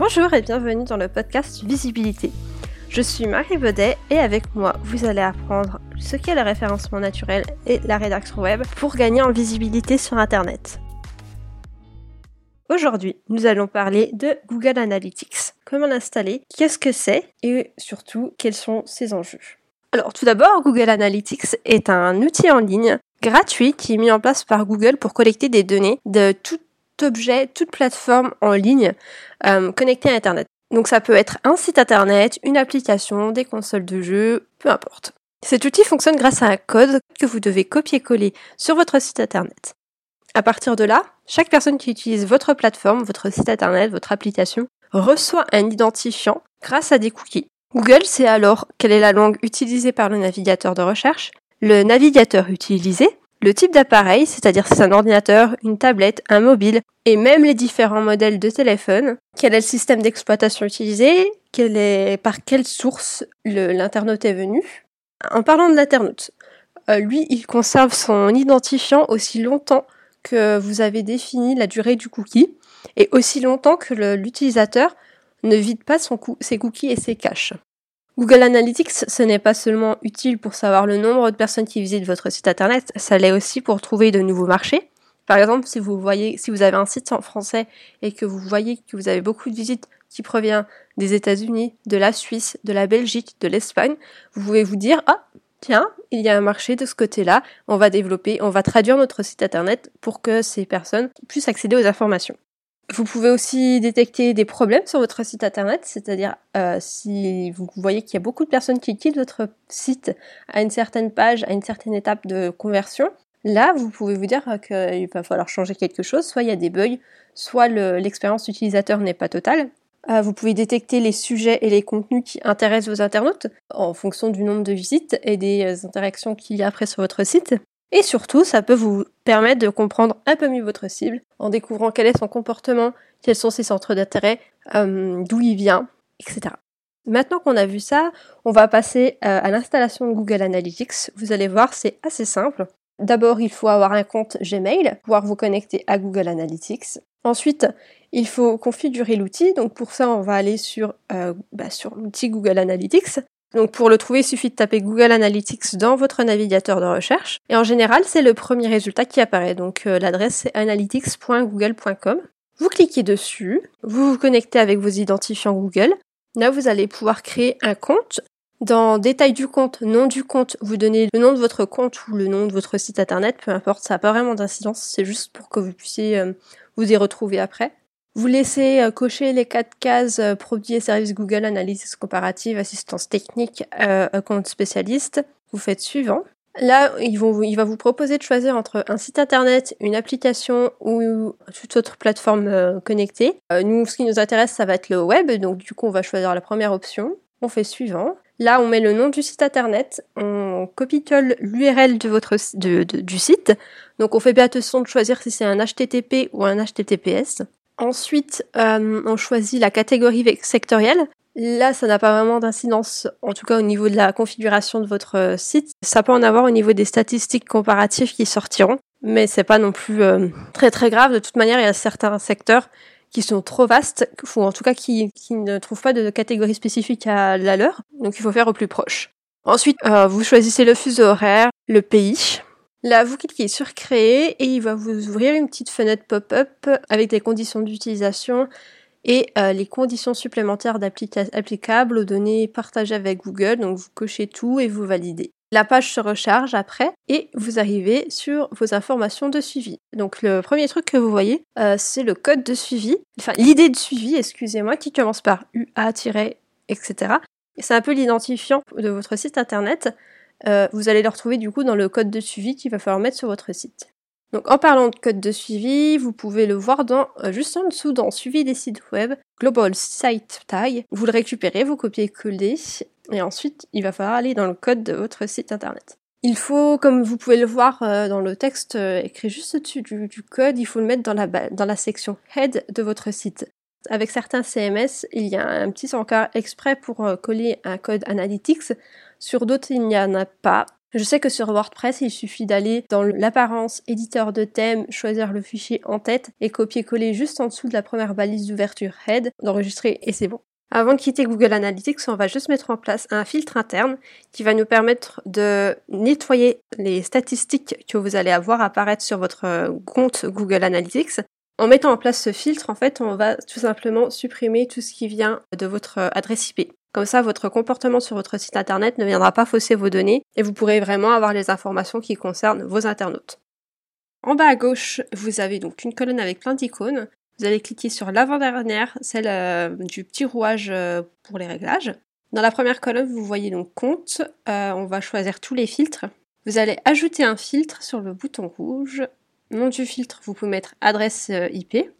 Bonjour et bienvenue dans le podcast Visibilité. Je suis Marie Baudet et avec moi, vous allez apprendre ce qu'est le référencement naturel et la rédaction web pour gagner en visibilité sur Internet. Aujourd'hui, nous allons parler de Google Analytics. Comment l'installer, qu'est-ce que c'est? Et surtout quels sont ses enjeux? Alors tout d'abord, Google Analytics est un outil en ligne gratuit qui est mis en place par Google pour collecter des données de tout objet, toute plateforme en ligne euh, connectée à Internet. Donc ça peut être un site Internet, une application, des consoles de jeux, peu importe. Cet outil fonctionne grâce à un code que vous devez copier-coller sur votre site Internet. À partir de là, chaque personne qui utilise votre plateforme, votre site Internet, votre application, reçoit un identifiant grâce à des cookies. Google sait alors quelle est la langue utilisée par le navigateur de recherche, le navigateur utilisé, le type d'appareil, c'est-à-dire si c'est un ordinateur, une tablette, un mobile, et même les différents modèles de téléphone, quel est le système d'exploitation utilisé, quel est, par quelle source l'internaute est venu? En parlant de l'internaute, euh, lui, il conserve son identifiant aussi longtemps que vous avez défini la durée du cookie, et aussi longtemps que l'utilisateur ne vide pas ses cookies et ses caches. Google Analytics, ce n'est pas seulement utile pour savoir le nombre de personnes qui visitent votre site internet, ça l'est aussi pour trouver de nouveaux marchés. Par exemple, si vous voyez, si vous avez un site en français et que vous voyez que vous avez beaucoup de visites qui proviennent des États-Unis, de la Suisse, de la Belgique, de l'Espagne, vous pouvez vous dire, ah, tiens, il y a un marché de ce côté-là, on va développer, on va traduire notre site internet pour que ces personnes puissent accéder aux informations. Vous pouvez aussi détecter des problèmes sur votre site internet, c'est-à-dire euh, si vous voyez qu'il y a beaucoup de personnes qui quittent votre site à une certaine page, à une certaine étape de conversion, là vous pouvez vous dire qu'il va falloir changer quelque chose, soit il y a des bugs, soit l'expérience utilisateur n'est pas totale. Euh, vous pouvez détecter les sujets et les contenus qui intéressent vos internautes en fonction du nombre de visites et des euh, interactions qu'il y a après sur votre site. Et surtout, ça peut vous permettre de comprendre un peu mieux votre cible en découvrant quel est son comportement, quels sont ses centres d'intérêt, euh, d'où il vient, etc. Maintenant qu'on a vu ça, on va passer euh, à l'installation de Google Analytics. Vous allez voir, c'est assez simple. D'abord, il faut avoir un compte Gmail, pouvoir vous connecter à Google Analytics. Ensuite, il faut configurer l'outil. Donc pour ça, on va aller sur, euh, bah, sur l'outil Google Analytics. Donc pour le trouver, il suffit de taper Google Analytics dans votre navigateur de recherche. Et en général, c'est le premier résultat qui apparaît. Donc euh, l'adresse c'est analytics.google.com. Vous cliquez dessus, vous vous connectez avec vos identifiants Google. Là, vous allez pouvoir créer un compte. Dans détail du compte, nom du compte, vous donnez le nom de votre compte ou le nom de votre site internet, peu importe, ça n'a pas vraiment d'incidence, c'est juste pour que vous puissiez euh, vous y retrouver après. Vous laissez euh, cocher les quatre cases euh, produits et services Google, analyse comparative, assistance technique, euh, compte spécialiste. Vous faites suivant. Là, il va vous proposer de choisir entre un site internet, une application ou toute autre plateforme connectée. nous, ce qui nous intéresse, ça va être le web, donc du coup, on va choisir la première option. On fait suivant. Là, on met le nom du site internet, on copie-colle l'URL de votre du site. Donc, on fait bien attention de choisir si c'est un HTTP ou un HTTPS. Ensuite, euh, on choisit la catégorie sectorielle. Là, ça n'a pas vraiment d'incidence, en tout cas au niveau de la configuration de votre euh, site. Ça peut en avoir au niveau des statistiques comparatives qui sortiront, mais c'est pas non plus euh, très très grave. De toute manière, il y a certains secteurs qui sont trop vastes, ou en tout cas qui, ne trouvent pas de catégorie spécifique à la leur, donc il faut faire au plus proche. Ensuite, vous choisissez le fuseau horaire, le pays, Là, vous cliquez sur créer et il va vous ouvrir une petite fenêtre pop-up avec des conditions d'utilisation et euh, les conditions supplémentaires applicables aux données partagées avec Google. Donc vous cochez tout et vous validez. La page se recharge après et vous arrivez sur vos informations de suivi. Donc le premier truc que vous voyez, euh, c'est le code de suivi, enfin l'idée de suivi, excusez-moi, qui commence par UA- etc. C'est un peu l'identifiant de votre site internet. Euh, vous allez le retrouver du coup dans le code de suivi qu'il va falloir mettre sur votre site. Donc en parlant de code de suivi, vous pouvez le voir dans, euh, juste en dessous dans suivi des sites web, Global Site Tag. Vous le récupérez, vous copiez-coller, et ensuite il va falloir aller dans le code de votre site internet. Il faut, comme vous pouvez le voir euh, dans le texte écrit juste au-dessus du, code, il faut le mettre dans la, dans la section Head de votre site. Avec certains CMS, il y a un petit encart exprès pour coller un code Analytics sur d'autres, il n'y en a pas. Je sais que sur WordPress, il suffit d'aller dans l'apparence éditeur de thème, choisir le fichier en tête et copier-coller juste en dessous de la première balise d'ouverture head, d'enregistrer et c'est bon. Avant de quitter Google Analytics, on va juste mettre en place un filtre interne qui va nous permettre de nettoyer les statistiques que vous allez avoir apparaître sur votre compte Google Analytics. En mettant en place ce filtre, en fait, on va tout simplement supprimer tout ce qui vient de votre adresse IP. Comme ça, votre comportement sur votre site internet ne viendra pas fausser vos données et vous pourrez vraiment avoir les informations qui concernent vos internautes. En bas à gauche, vous avez donc une colonne avec plein d'icônes. Vous allez cliquer sur l'avant-dernière, celle euh, du petit rouage euh, pour les réglages. Dans la première colonne, vous voyez donc compte. Euh, on va choisir tous les filtres. Vous allez ajouter un filtre sur le bouton rouge. Nom du filtre, vous pouvez mettre adresse IP.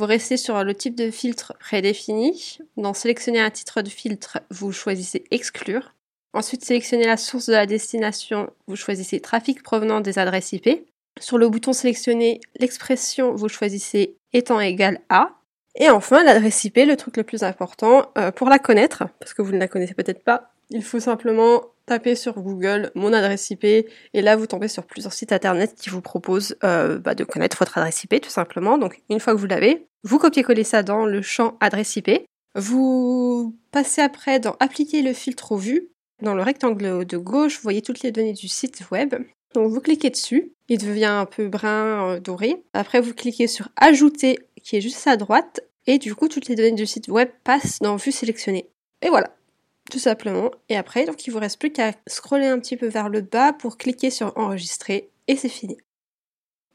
Vous restez sur le type de filtre prédéfini. Dans sélectionner un titre de filtre, vous choisissez exclure. Ensuite, sélectionnez la source de la destination, vous choisissez trafic provenant des adresses IP. Sur le bouton sélectionner l'expression, vous choisissez étant égal à. Et enfin, l'adresse IP, le truc le plus important, euh, pour la connaître, parce que vous ne la connaissez peut-être pas, il faut simplement taper sur Google mon adresse IP et là vous tombez sur plusieurs sites internet qui vous proposent euh, bah, de connaître votre adresse IP tout simplement. Donc une fois que vous l'avez, vous copiez-collez ça dans le champ adresse IP. Vous passez après dans appliquer le filtre au vu. Dans le rectangle de gauche, vous voyez toutes les données du site web. Donc vous cliquez dessus, il devient un peu brun euh, doré. Après vous cliquez sur ajouter qui est juste à droite et du coup toutes les données du site web passent dans vue sélectionnée. Et voilà, tout simplement. Et après, donc il vous reste plus qu'à scroller un petit peu vers le bas pour cliquer sur enregistrer et c'est fini.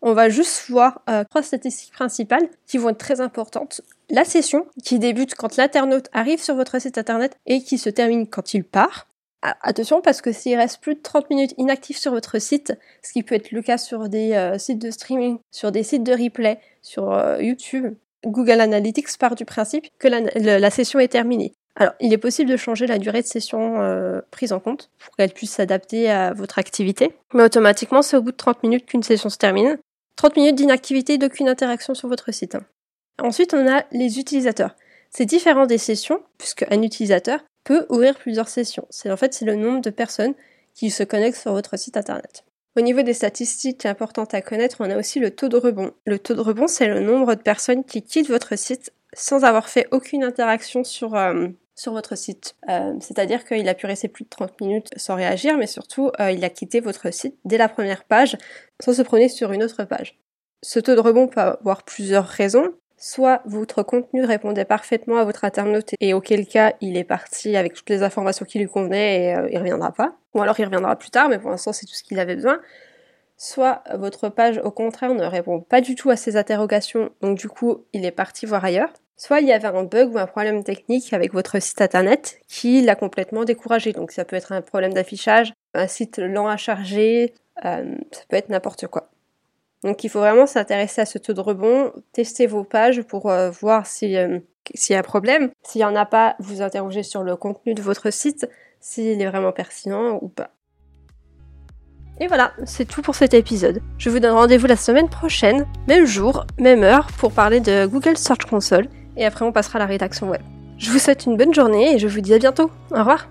On va juste voir euh, trois statistiques principales qui vont être très importantes. La session qui débute quand l'internaute arrive sur votre site internet et qui se termine quand il part. Ah, attention parce que s'il reste plus de 30 minutes inactif sur votre site, ce qui peut être le cas sur des euh, sites de streaming, sur des sites de replay, sur euh, YouTube, Google Analytics part du principe que la session est terminée. Alors, il est possible de changer la durée de session euh, prise en compte pour qu'elle puisse s'adapter à votre activité. Mais automatiquement, c'est au bout de 30 minutes qu'une session se termine. 30 minutes d'inactivité, d'aucune interaction sur votre site. Ensuite, on a les utilisateurs. C'est différent des sessions, puisque un utilisateur peut ouvrir plusieurs sessions. C'est en fait c'est le nombre de personnes qui se connectent sur votre site internet. Au niveau des statistiques importantes à connaître, on a aussi le taux de rebond. Le taux de rebond, c'est le nombre de personnes qui quittent votre site sans avoir fait aucune interaction sur, euh, sur votre site. Euh, c'est-à-dire qu'il a pu rester plus de 30 minutes sans réagir, mais surtout, euh, il a quitté votre site dès la première page sans se promener sur une autre page. Ce taux de rebond peut avoir plusieurs raisons. Soit votre contenu répondait parfaitement à votre internaute et auquel cas il est parti avec toutes les informations qui lui convenaient et euh, il reviendra pas. Ou alors il reviendra plus tard, mais pour l'instant c'est tout ce qu'il avait besoin. Soit votre page au contraire ne répond pas du tout à ses interrogations, donc du coup il est parti voir ailleurs. Soit il y avait un bug ou un problème technique avec votre site internet qui l'a complètement découragé. Donc ça peut être un problème d'affichage, un site lent à charger, euh, ça peut être n'importe quoi. Donc il faut vraiment s'intéresser à ce taux de rebond, tester vos pages pour euh, voir euh, s'il y a un problème. S'il n'y en a pas, vous interrogez sur le contenu de votre site, s'il est vraiment pertinent ou pas. Et voilà, c'est tout pour cet épisode. Je vous donne rendez-vous la semaine prochaine, même jour, même heure, pour parler de Google Search Console et après on passera à la rédaction web. Je vous souhaite une bonne journée et je vous dis à bientôt. Au revoir